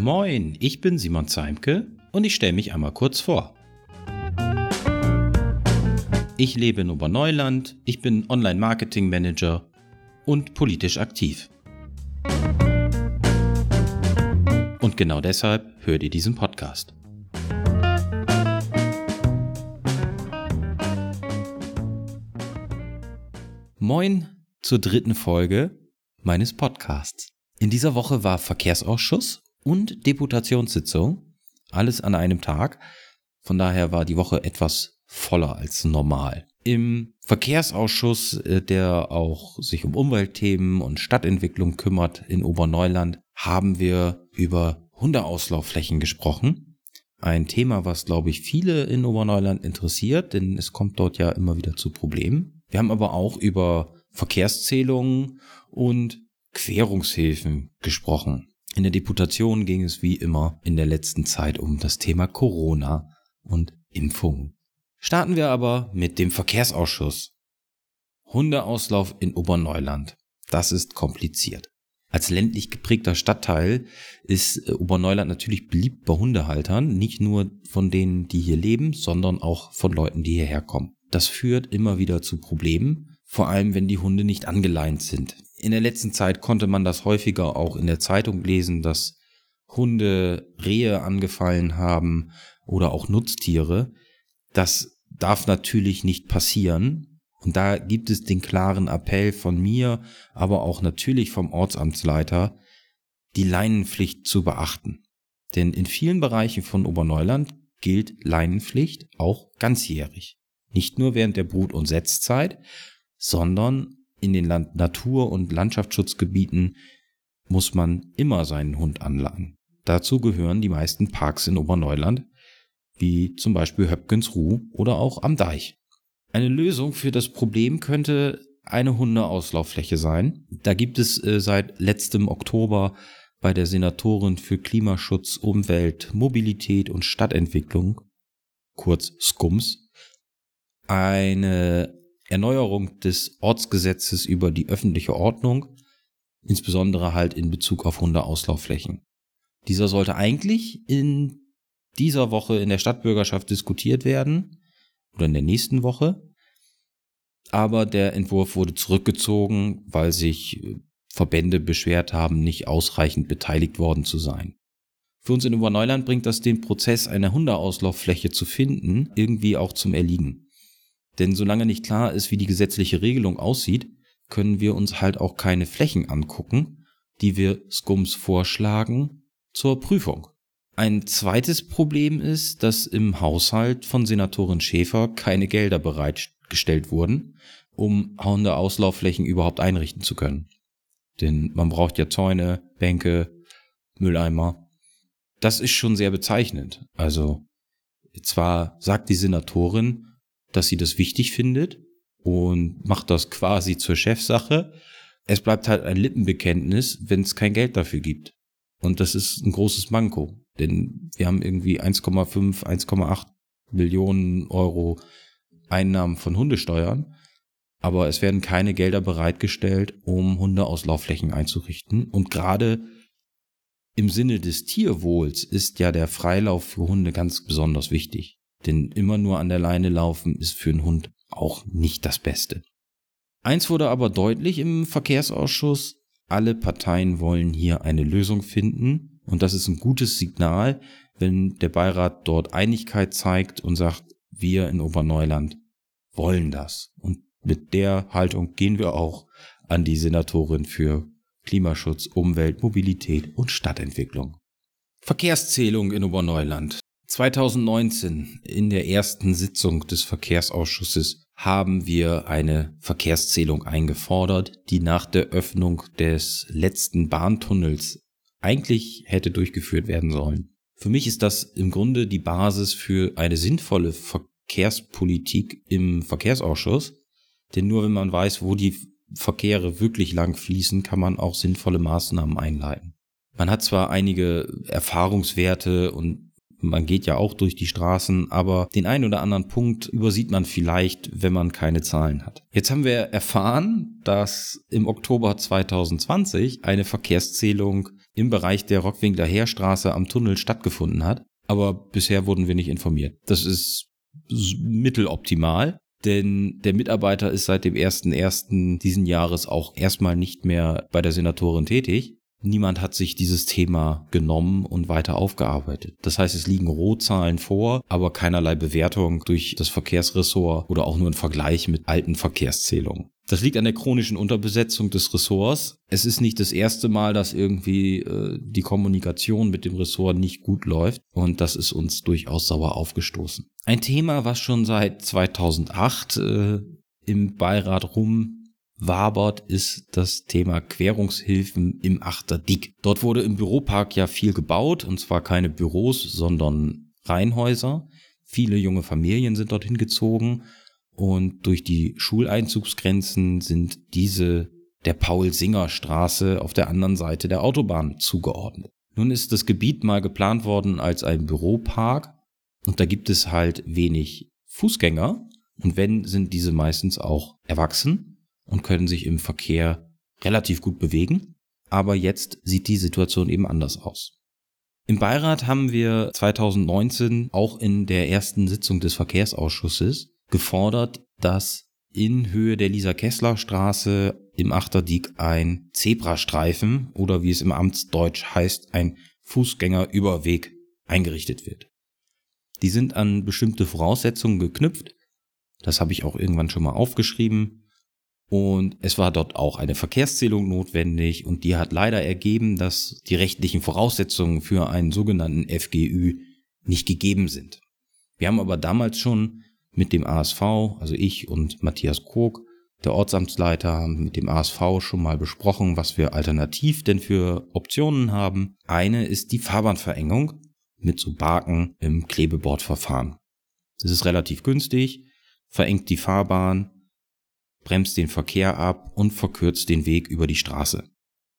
Moin, ich bin Simon Zeimke und ich stelle mich einmal kurz vor. Ich lebe in Oberneuland, ich bin Online-Marketing-Manager und politisch aktiv. Und genau deshalb hört ihr diesen Podcast. Moin zur dritten Folge meines Podcasts. In dieser Woche war Verkehrsausschuss und Deputationssitzung, alles an einem Tag. Von daher war die Woche etwas voller als normal. Im Verkehrsausschuss, äh, der auch sich um Umweltthemen und Stadtentwicklung kümmert in Oberneuland, haben wir über Hundeauslaufflächen gesprochen. Ein Thema, was, glaube ich, viele in Oberneuland interessiert, denn es kommt dort ja immer wieder zu Problemen. Wir haben aber auch über Verkehrszählungen und Querungshilfen gesprochen. In der Deputation ging es wie immer in der letzten Zeit um das Thema Corona und Impfungen. Starten wir aber mit dem Verkehrsausschuss. Hundeauslauf in Oberneuland. Das ist kompliziert. Als ländlich geprägter Stadtteil ist äh, Oberneuland natürlich beliebt bei Hundehaltern, nicht nur von denen, die hier leben, sondern auch von Leuten, die hierher kommen. Das führt immer wieder zu Problemen, vor allem wenn die Hunde nicht angeleint sind. In der letzten Zeit konnte man das häufiger auch in der Zeitung lesen, dass Hunde Rehe angefallen haben oder auch Nutztiere. Das darf natürlich nicht passieren. Und da gibt es den klaren Appell von mir, aber auch natürlich vom Ortsamtsleiter, die Leinenpflicht zu beachten. Denn in vielen Bereichen von Oberneuland gilt Leinenpflicht auch ganzjährig. Nicht nur während der Brut- und Setzzeit, sondern in den Land Natur- und Landschaftsschutzgebieten muss man immer seinen Hund anleihen. Dazu gehören die meisten Parks in Oberneuland, wie zum Beispiel Höpkens Ruh oder auch am Deich. Eine Lösung für das Problem könnte eine Hundeauslauffläche sein. Da gibt es äh, seit letztem Oktober bei der Senatorin für Klimaschutz, Umwelt, Mobilität und Stadtentwicklung, kurz SCUMS, eine Erneuerung des Ortsgesetzes über die öffentliche Ordnung, insbesondere halt in Bezug auf Hundeauslaufflächen. Dieser sollte eigentlich in dieser Woche in der Stadtbürgerschaft diskutiert werden oder in der nächsten Woche. Aber der Entwurf wurde zurückgezogen, weil sich Verbände beschwert haben, nicht ausreichend beteiligt worden zu sein. Für uns in Oberneuland bringt das den Prozess, eine Hundeauslauffläche zu finden, irgendwie auch zum Erliegen. Denn solange nicht klar ist, wie die gesetzliche Regelung aussieht, können wir uns halt auch keine Flächen angucken, die wir Scums vorschlagen zur Prüfung. Ein zweites Problem ist, dass im Haushalt von Senatorin Schäfer keine Gelder bereitgestellt wurden, um Hundeauslaufflächen überhaupt einrichten zu können. Denn man braucht ja Zäune, Bänke, Mülleimer. Das ist schon sehr bezeichnend. Also zwar sagt die Senatorin, dass sie das wichtig findet und macht das quasi zur Chefsache. Es bleibt halt ein Lippenbekenntnis, wenn es kein Geld dafür gibt. Und das ist ein großes Manko, denn wir haben irgendwie 1,5, 1,8 Millionen Euro Einnahmen von Hundesteuern, aber es werden keine Gelder bereitgestellt, um Hundeauslaufflächen einzurichten. Und gerade im Sinne des Tierwohls ist ja der Freilauf für Hunde ganz besonders wichtig. Denn immer nur an der Leine laufen ist für einen Hund auch nicht das Beste. Eins wurde aber deutlich im Verkehrsausschuss, alle Parteien wollen hier eine Lösung finden und das ist ein gutes Signal, wenn der Beirat dort Einigkeit zeigt und sagt, wir in Oberneuland wollen das. Und mit der Haltung gehen wir auch an die Senatorin für Klimaschutz, Umwelt, Mobilität und Stadtentwicklung. Verkehrszählung in Oberneuland. 2019 in der ersten Sitzung des Verkehrsausschusses haben wir eine Verkehrszählung eingefordert, die nach der Öffnung des letzten Bahntunnels eigentlich hätte durchgeführt werden sollen. Für mich ist das im Grunde die Basis für eine sinnvolle Verkehrspolitik im Verkehrsausschuss, denn nur wenn man weiß, wo die Verkehre wirklich lang fließen, kann man auch sinnvolle Maßnahmen einleiten. Man hat zwar einige Erfahrungswerte und man geht ja auch durch die Straßen, aber den einen oder anderen Punkt übersieht man vielleicht, wenn man keine Zahlen hat. Jetzt haben wir erfahren, dass im Oktober 2020 eine Verkehrszählung im Bereich der Rockwinkler Heerstraße am Tunnel stattgefunden hat. Aber bisher wurden wir nicht informiert. Das ist mitteloptimal, denn der Mitarbeiter ist seit dem 1.1. diesen Jahres auch erstmal nicht mehr bei der Senatorin tätig. Niemand hat sich dieses Thema genommen und weiter aufgearbeitet. Das heißt, es liegen Rohzahlen vor, aber keinerlei Bewertung durch das Verkehrsressort oder auch nur ein Vergleich mit alten Verkehrszählungen. Das liegt an der chronischen Unterbesetzung des Ressorts. Es ist nicht das erste Mal, dass irgendwie äh, die Kommunikation mit dem Ressort nicht gut läuft und das ist uns durchaus sauer aufgestoßen. Ein Thema, was schon seit 2008 äh, im Beirat rum wabert, ist das Thema Querungshilfen im Achterdick. Dort wurde im Büropark ja viel gebaut, und zwar keine Büros, sondern Reihenhäuser. Viele junge Familien sind dorthin gezogen und durch die Schuleinzugsgrenzen sind diese der Paul-Singer-Straße auf der anderen Seite der Autobahn zugeordnet. Nun ist das Gebiet mal geplant worden als ein Büropark und da gibt es halt wenig Fußgänger und wenn, sind diese meistens auch erwachsen und können sich im Verkehr relativ gut bewegen. Aber jetzt sieht die Situation eben anders aus. Im Beirat haben wir 2019 auch in der ersten Sitzung des Verkehrsausschusses gefordert, dass in Höhe der Lisa-Kessler-Straße im Achterdiek ein Zebrastreifen oder wie es im Amtsdeutsch heißt, ein Fußgängerüberweg eingerichtet wird. Die sind an bestimmte Voraussetzungen geknüpft. Das habe ich auch irgendwann schon mal aufgeschrieben. Und es war dort auch eine Verkehrszählung notwendig und die hat leider ergeben, dass die rechtlichen Voraussetzungen für einen sogenannten FGÜ nicht gegeben sind. Wir haben aber damals schon mit dem ASV, also ich und Matthias Krog, der Ortsamtsleiter, haben mit dem ASV schon mal besprochen, was wir alternativ denn für Optionen haben. Eine ist die Fahrbahnverengung mit so Barken im Klebebordverfahren. Das ist relativ günstig, verengt die Fahrbahn, bremst den Verkehr ab und verkürzt den Weg über die Straße.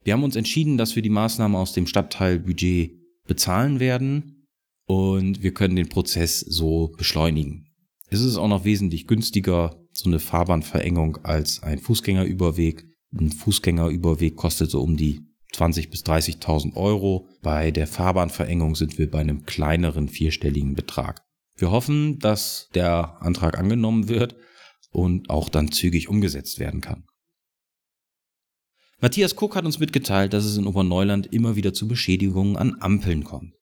Wir haben uns entschieden, dass wir die Maßnahme aus dem Stadtteilbudget bezahlen werden und wir können den Prozess so beschleunigen. Es ist auch noch wesentlich günstiger, so eine Fahrbahnverengung als ein Fußgängerüberweg. Ein Fußgängerüberweg kostet so um die 20 bis 30.000 Euro. Bei der Fahrbahnverengung sind wir bei einem kleineren vierstelligen Betrag. Wir hoffen, dass der Antrag angenommen wird und auch dann zügig umgesetzt werden kann. Matthias Cook hat uns mitgeteilt, dass es in Oberneuland immer wieder zu Beschädigungen an Ampeln kommt.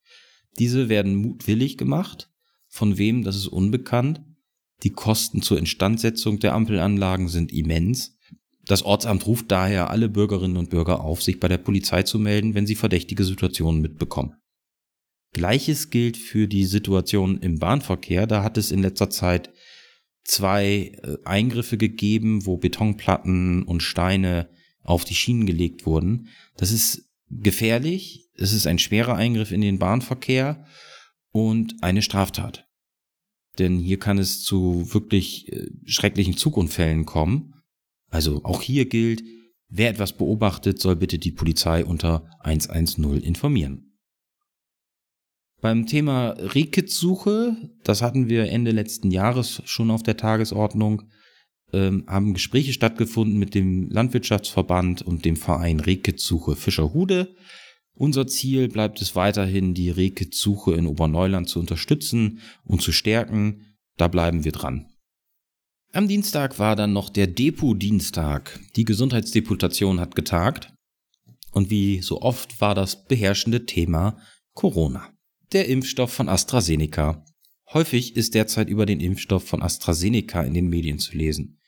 Diese werden mutwillig gemacht. Von wem, das ist unbekannt. Die Kosten zur Instandsetzung der Ampelanlagen sind immens. Das Ortsamt ruft daher alle Bürgerinnen und Bürger auf, sich bei der Polizei zu melden, wenn sie verdächtige Situationen mitbekommen. Gleiches gilt für die Situation im Bahnverkehr. Da hat es in letzter Zeit zwei äh, Eingriffe gegeben, wo Betonplatten und Steine auf die Schienen gelegt wurden. Das ist gefährlich, es ist ein schwerer Eingriff in den Bahnverkehr und eine Straftat. Denn hier kann es zu wirklich äh, schrecklichen Zugunfällen kommen. Also auch hier gilt, wer etwas beobachtet, soll bitte die Polizei unter 110 informieren. Beim Thema Rehkitzsuche, das hatten wir Ende letzten Jahres schon auf der Tagesordnung, ähm, haben Gespräche stattgefunden mit dem Landwirtschaftsverband und dem Verein Rehkitzsuche Fischerhude. Unser Ziel bleibt es weiterhin, die Rehkitzsuche in Oberneuland zu unterstützen und zu stärken. Da bleiben wir dran. Am Dienstag war dann noch der Depo-Dienstag. Die Gesundheitsdeputation hat getagt. Und wie so oft war das beherrschende Thema Corona der Impfstoff von AstraZeneca. Häufig ist derzeit über den Impfstoff von AstraZeneca in den Medien zu lesen.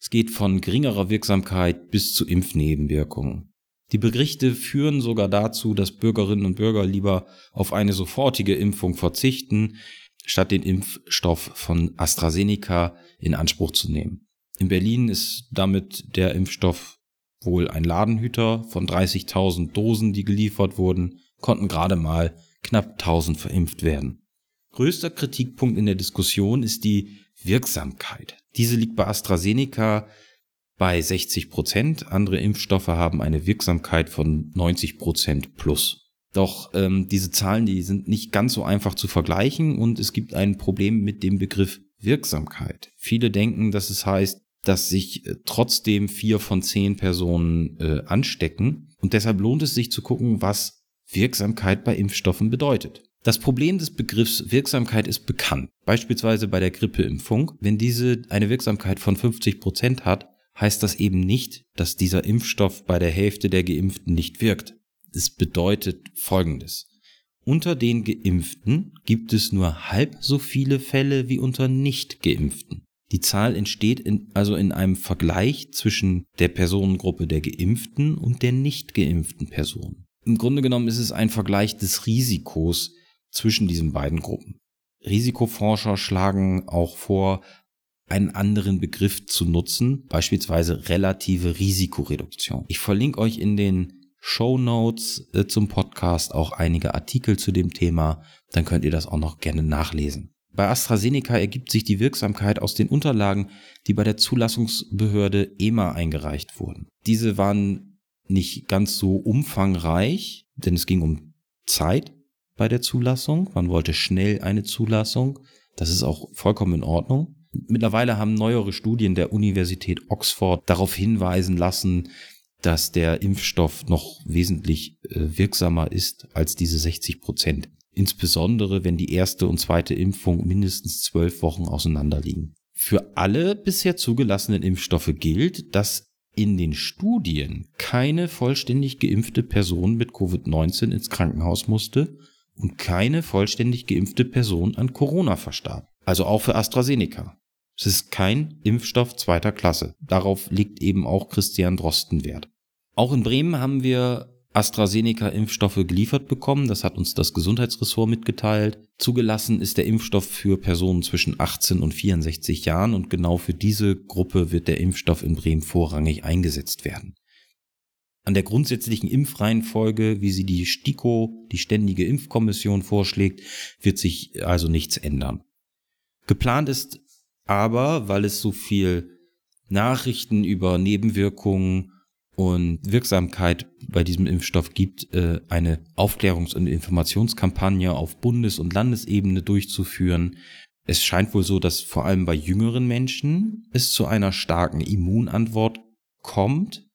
Es geht von geringerer Wirksamkeit bis zu Impfnebenwirkungen. Die Berichte führen sogar dazu, dass Bürgerinnen und Bürger lieber auf eine sofortige Impfung verzichten, statt den Impfstoff von AstraZeneca in Anspruch zu nehmen. In Berlin ist damit der Impfstoff wohl ein Ladenhüter von 30.000 Dosen, die geliefert wurden, konnten gerade mal knapp 1000 verimpft werden. Größter Kritikpunkt in der Diskussion ist die Wirksamkeit. Diese liegt bei AstraZeneca bei 60 Prozent. Andere Impfstoffe haben eine Wirksamkeit von 90 Prozent plus. Doch ähm, diese Zahlen, die sind nicht ganz so einfach zu vergleichen und es gibt ein Problem mit dem Begriff Wirksamkeit. Viele denken, dass es heißt, dass sich äh, trotzdem vier von zehn Personen äh, anstecken. Und deshalb lohnt es sich zu gucken, was Wirksamkeit bei Impfstoffen bedeutet. Das Problem des Begriffs Wirksamkeit ist bekannt. Beispielsweise bei der Grippeimpfung. Wenn diese eine Wirksamkeit von 50 Prozent hat, heißt das eben nicht, dass dieser Impfstoff bei der Hälfte der Geimpften nicht wirkt. Es bedeutet Folgendes. Unter den Geimpften gibt es nur halb so viele Fälle wie unter Nicht-Geimpften. Die Zahl entsteht in, also in einem Vergleich zwischen der Personengruppe der Geimpften und der nicht geimpften Person. Im Grunde genommen ist es ein Vergleich des Risikos zwischen diesen beiden Gruppen. Risikoforscher schlagen auch vor, einen anderen Begriff zu nutzen, beispielsweise relative Risikoreduktion. Ich verlinke euch in den Show Notes äh, zum Podcast auch einige Artikel zu dem Thema, dann könnt ihr das auch noch gerne nachlesen. Bei AstraZeneca ergibt sich die Wirksamkeit aus den Unterlagen, die bei der Zulassungsbehörde EMA eingereicht wurden. Diese waren nicht ganz so umfangreich, denn es ging um Zeit bei der Zulassung. Man wollte schnell eine Zulassung. Das ist auch vollkommen in Ordnung. Mittlerweile haben neuere Studien der Universität Oxford darauf hinweisen lassen, dass der Impfstoff noch wesentlich äh, wirksamer ist als diese 60 Prozent. Insbesondere, wenn die erste und zweite Impfung mindestens zwölf Wochen auseinander liegen. Für alle bisher zugelassenen Impfstoffe gilt, dass in den Studien keine vollständig geimpfte Person mit Covid-19 ins Krankenhaus musste und keine vollständig geimpfte Person an Corona verstarb. Also auch für AstraZeneca. Es ist kein Impfstoff zweiter Klasse. Darauf liegt eben auch Christian Drosten Wert. Auch in Bremen haben wir AstraZeneca-Impfstoffe geliefert bekommen. Das hat uns das Gesundheitsressort mitgeteilt. Zugelassen ist der Impfstoff für Personen zwischen 18 und 64 Jahren und genau für diese Gruppe wird der Impfstoff in Bremen vorrangig eingesetzt werden. An der grundsätzlichen Impfreihenfolge, wie sie die STIKO, die Ständige Impfkommission, vorschlägt, wird sich also nichts ändern. Geplant ist aber, weil es so viel Nachrichten über Nebenwirkungen und Wirksamkeit bei diesem Impfstoff gibt, äh, eine Aufklärungs- und Informationskampagne auf Bundes- und Landesebene durchzuführen. Es scheint wohl so, dass vor allem bei jüngeren Menschen es zu einer starken Immunantwort kommt.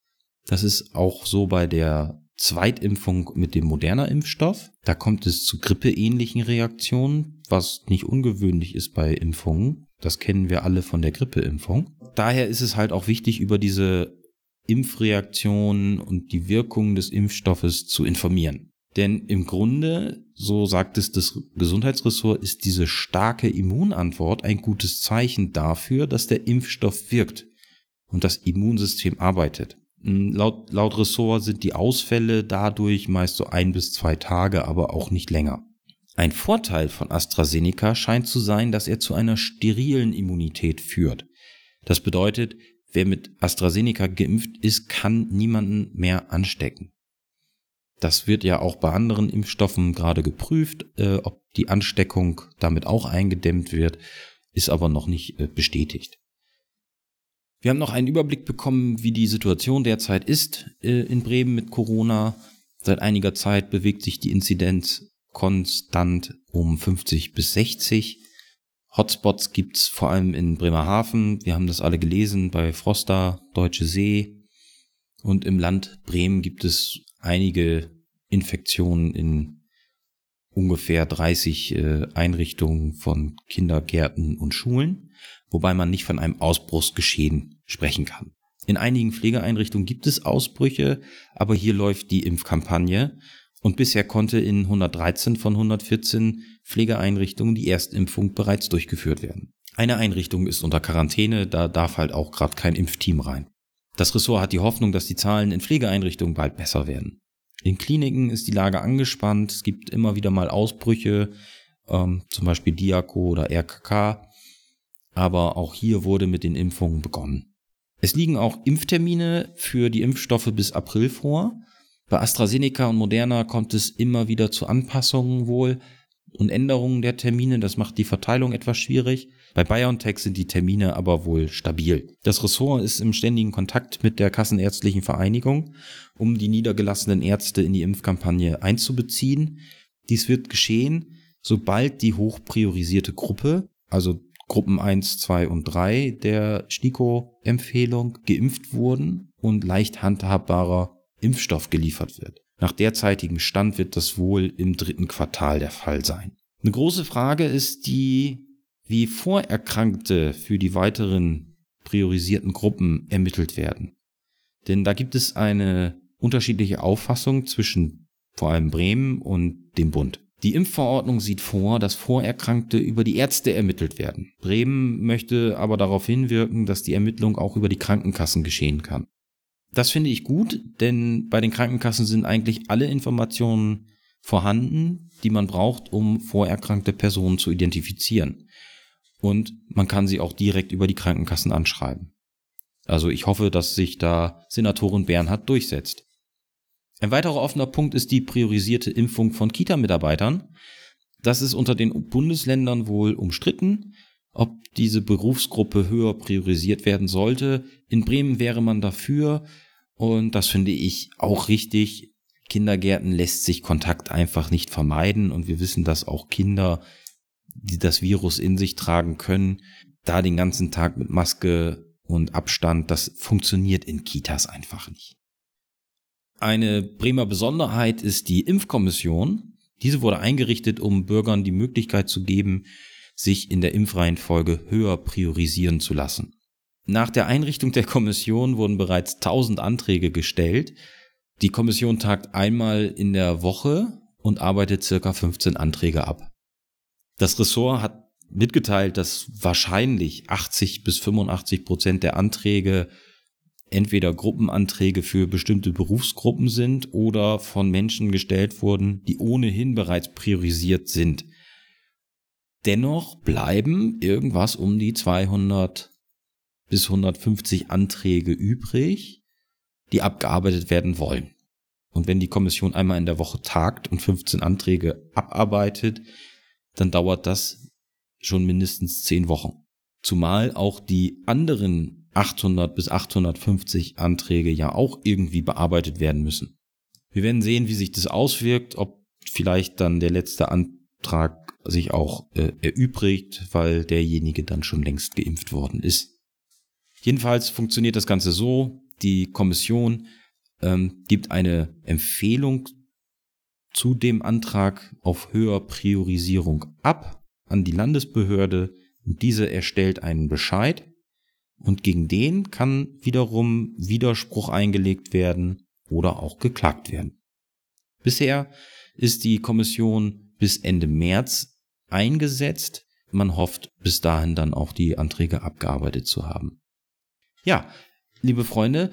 Das ist auch so bei der Zweitimpfung mit dem moderner Impfstoff. Da kommt es zu grippeähnlichen Reaktionen, was nicht ungewöhnlich ist bei Impfungen. Das kennen wir alle von der Grippeimpfung. Daher ist es halt auch wichtig, über diese Impfreaktionen und die Wirkungen des Impfstoffes zu informieren. Denn im Grunde, so sagt es das Gesundheitsressort, ist diese starke Immunantwort ein gutes Zeichen dafür, dass der Impfstoff wirkt und das Immunsystem arbeitet. Hm, laut, laut Ressort sind die Ausfälle dadurch meist so ein bis zwei Tage, aber auch nicht länger. Ein Vorteil von AstraZeneca scheint zu sein, dass er zu einer sterilen Immunität führt. Das bedeutet, wer mit AstraZeneca geimpft ist, kann niemanden mehr anstecken. Das wird ja auch bei anderen Impfstoffen gerade geprüft, äh, ob die Ansteckung damit auch eingedämmt wird, ist aber noch nicht äh, bestätigt. Wir haben noch einen Überblick bekommen, wie die Situation derzeit ist äh, in Bremen mit Corona. Seit einiger Zeit bewegt sich die Inzidenz konstant um 50 bis 60. Hotspots gibt's vor allem in Bremerhaven. Wir haben das alle gelesen bei Froster, Deutsche See. Und im Land Bremen gibt es einige Infektionen in ungefähr 30 äh, Einrichtungen von Kindergärten und Schulen, wobei man nicht von einem Ausbruchsgeschehen sprechen kann. In einigen Pflegeeinrichtungen gibt es Ausbrüche, aber hier läuft die Impfkampagne und bisher konnte in 113 von 114 Pflegeeinrichtungen die Erstimpfung bereits durchgeführt werden. Eine Einrichtung ist unter Quarantäne, da darf halt auch gerade kein Impfteam rein. Das Ressort hat die Hoffnung, dass die Zahlen in Pflegeeinrichtungen bald besser werden. In Kliniken ist die Lage angespannt, es gibt immer wieder mal Ausbrüche, ähm, zum Beispiel Diako oder RKK, aber auch hier wurde mit den Impfungen begonnen. Es liegen auch Impftermine für die Impfstoffe bis April vor. Bei AstraZeneca und Moderna kommt es immer wieder zu Anpassungen wohl und Änderungen der Termine. Das macht die Verteilung etwas schwierig. Bei BioNTech sind die Termine aber wohl stabil. Das Ressort ist im ständigen Kontakt mit der Kassenärztlichen Vereinigung, um die niedergelassenen Ärzte in die Impfkampagne einzubeziehen. Dies wird geschehen, sobald die hochpriorisierte Gruppe, also Gruppen 1, 2 und 3 der STIKO-Empfehlung geimpft wurden und leicht handhabbarer Impfstoff geliefert wird. Nach derzeitigem Stand wird das wohl im dritten Quartal der Fall sein. Eine große Frage ist die, wie Vorerkrankte für die weiteren priorisierten Gruppen ermittelt werden. Denn da gibt es eine unterschiedliche Auffassung zwischen vor allem Bremen und dem Bund. Die Impfverordnung sieht vor, dass Vorerkrankte über die Ärzte ermittelt werden. Bremen möchte aber darauf hinwirken, dass die Ermittlung auch über die Krankenkassen geschehen kann. Das finde ich gut, denn bei den Krankenkassen sind eigentlich alle Informationen vorhanden, die man braucht, um vorerkrankte Personen zu identifizieren. Und man kann sie auch direkt über die Krankenkassen anschreiben. Also ich hoffe, dass sich da Senatorin Bernhard durchsetzt. Ein weiterer offener Punkt ist die priorisierte Impfung von Kita-Mitarbeitern. Das ist unter den Bundesländern wohl umstritten, ob diese Berufsgruppe höher priorisiert werden sollte. In Bremen wäre man dafür und das finde ich auch richtig. Kindergärten lässt sich Kontakt einfach nicht vermeiden und wir wissen, dass auch Kinder, die das Virus in sich tragen können, da den ganzen Tag mit Maske und Abstand, das funktioniert in Kitas einfach nicht. Eine Bremer Besonderheit ist die Impfkommission. Diese wurde eingerichtet, um Bürgern die Möglichkeit zu geben, sich in der Impfreihenfolge höher priorisieren zu lassen. Nach der Einrichtung der Kommission wurden bereits 1000 Anträge gestellt. Die Kommission tagt einmal in der Woche und arbeitet circa 15 Anträge ab. Das Ressort hat mitgeteilt, dass wahrscheinlich 80 bis 85 Prozent der Anträge entweder Gruppenanträge für bestimmte Berufsgruppen sind oder von Menschen gestellt wurden, die ohnehin bereits priorisiert sind. Dennoch bleiben irgendwas um die 200 bis 150 Anträge übrig, die abgearbeitet werden wollen. Und wenn die Kommission einmal in der Woche tagt und 15 Anträge abarbeitet, dann dauert das schon mindestens 10 Wochen. Zumal auch die anderen 800 bis 850 Anträge ja auch irgendwie bearbeitet werden müssen. Wir werden sehen, wie sich das auswirkt, ob vielleicht dann der letzte Antrag sich auch äh, erübrigt, weil derjenige dann schon längst geimpft worden ist. Jedenfalls funktioniert das Ganze so, die Kommission ähm, gibt eine Empfehlung zu dem Antrag auf höher Priorisierung ab an die Landesbehörde und diese erstellt einen Bescheid und gegen den kann wiederum Widerspruch eingelegt werden oder auch geklagt werden. Bisher ist die Kommission bis Ende März eingesetzt. Man hofft bis dahin dann auch die Anträge abgearbeitet zu haben. Ja, liebe Freunde,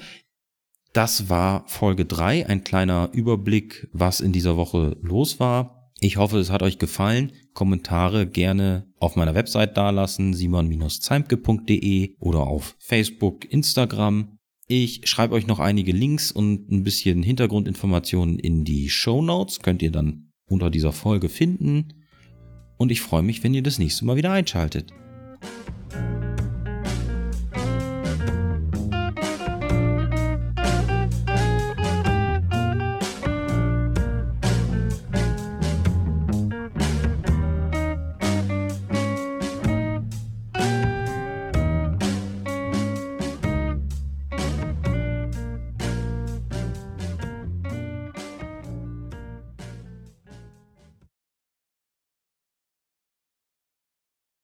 das war Folge 3, ein kleiner Überblick, was in dieser Woche los war. Ich hoffe, es hat euch gefallen. Kommentare gerne auf meiner Website dalassen, simon-zeimke.de oder auf Facebook, Instagram. Ich schreibe euch noch einige Links und ein bisschen Hintergrundinformationen in die Show Notes. Könnt ihr dann unter dieser Folge finden. Und ich freue mich, wenn ihr das nächste Mal wieder einschaltet.